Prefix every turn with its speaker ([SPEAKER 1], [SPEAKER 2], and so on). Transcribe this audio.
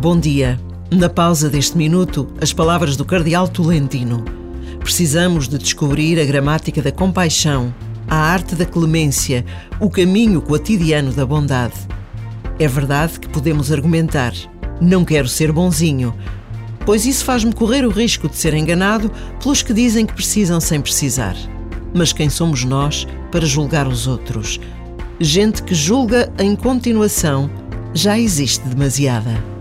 [SPEAKER 1] Bom dia. Na pausa deste minuto, as palavras do Cardeal Tolentino. Precisamos de descobrir a gramática da compaixão, a arte da clemência, o caminho cotidiano da bondade. É verdade que podemos argumentar: não quero ser bonzinho, pois isso faz-me correr o risco de ser enganado pelos que dizem que precisam sem precisar. Mas quem somos nós para julgar os outros? Gente que julga em continuação já existe demasiada.